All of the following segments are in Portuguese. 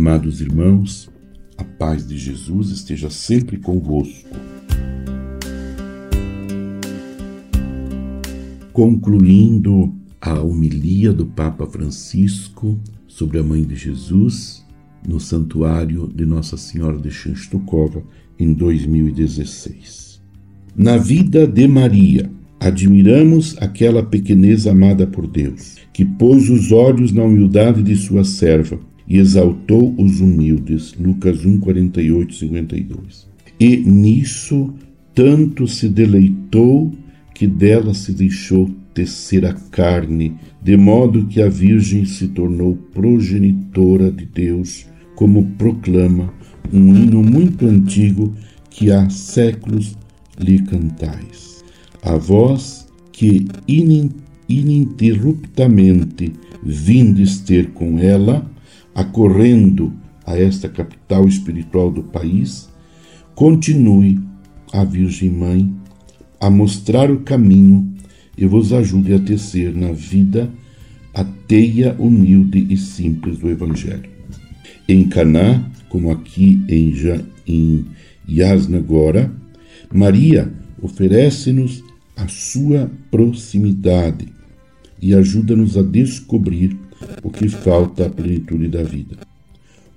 Amados irmãos, a paz de Jesus esteja sempre convosco. Concluindo a homilia do Papa Francisco sobre a Mãe de Jesus no Santuário de Nossa Senhora de Częstochowa em 2016. Na vida de Maria, admiramos aquela pequenez amada por Deus, que pôs os olhos na humildade de sua serva e exaltou os humildes. Lucas 1, 48, 52. E nisso tanto se deleitou que dela se deixou tecer a carne, de modo que a Virgem se tornou progenitora de Deus, como proclama um hino muito antigo que há séculos lhe cantais. A voz que ininterruptamente vindes ter com ela, acorrendo a esta capital espiritual do país, continue a Virgem Mãe a mostrar o caminho e vos ajude a tecer na vida a teia humilde e simples do Evangelho. Em Caná, como aqui em, em Yasnagora, Maria oferece-nos a sua proximidade e ajuda-nos a descobrir o que falta à plenitude da vida.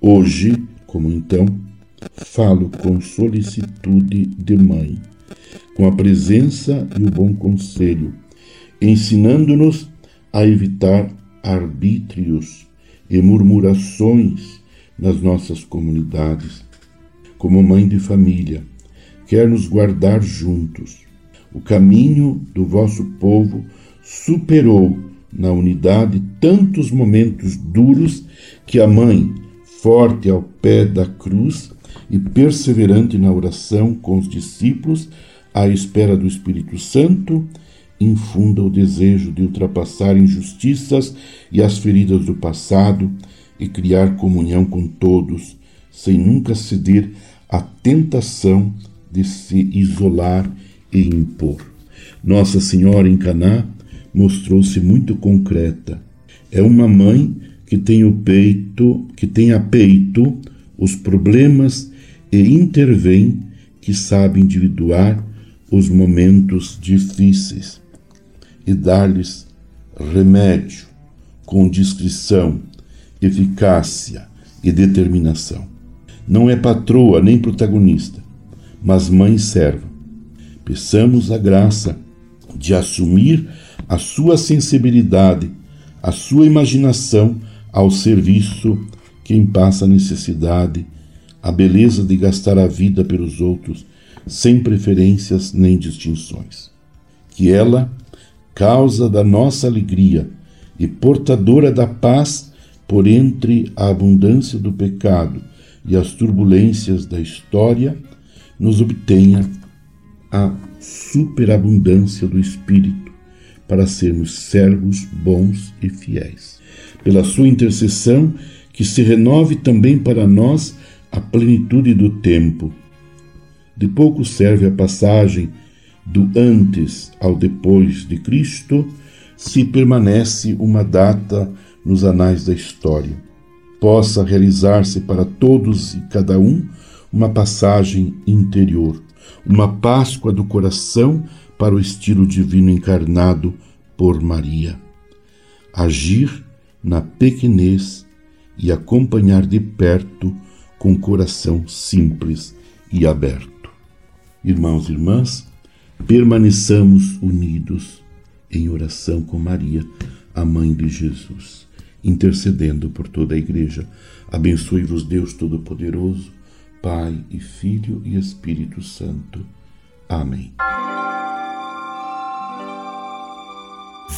Hoje, como então, falo com solicitude de mãe, com a presença e o bom conselho, ensinando-nos a evitar arbítrios e murmurações nas nossas comunidades. Como mãe de família, quer nos guardar juntos. O caminho do vosso povo superou na unidade tantos momentos duros que a mãe, forte ao pé da cruz e perseverante na oração com os discípulos, à espera do Espírito Santo, infunda o desejo de ultrapassar injustiças e as feridas do passado e criar comunhão com todos, sem nunca ceder à tentação de se isolar e impor. Nossa Senhora em Caná mostrou-se muito concreta. É uma mãe que tem o peito, que tem a peito os problemas e intervém, que sabe individuar os momentos difíceis e dar-lhes remédio com discrição, eficácia e determinação. Não é patroa nem protagonista, mas mãe serva. Peçamos a graça de assumir a sua sensibilidade, a sua imaginação ao serviço quem passa necessidade, a beleza de gastar a vida pelos outros, sem preferências nem distinções. Que ela, causa da nossa alegria e portadora da paz por entre a abundância do pecado e as turbulências da história, nos obtenha a superabundância do Espírito para sermos servos bons e fiéis. Pela sua intercessão, que se renove também para nós a plenitude do tempo. De pouco serve a passagem do antes ao depois de Cristo, se permanece uma data nos anais da história. Possa realizar-se para todos e cada um uma passagem interior, uma Páscoa do coração para o estilo divino encarnado por Maria. Agir na pequenez e acompanhar de perto com coração simples e aberto. Irmãos e irmãs, permaneçamos unidos em oração com Maria, a mãe de Jesus, intercedendo por toda a igreja. Abençoe-vos Deus Todo-Poderoso, Pai e Filho e Espírito Santo. Amém.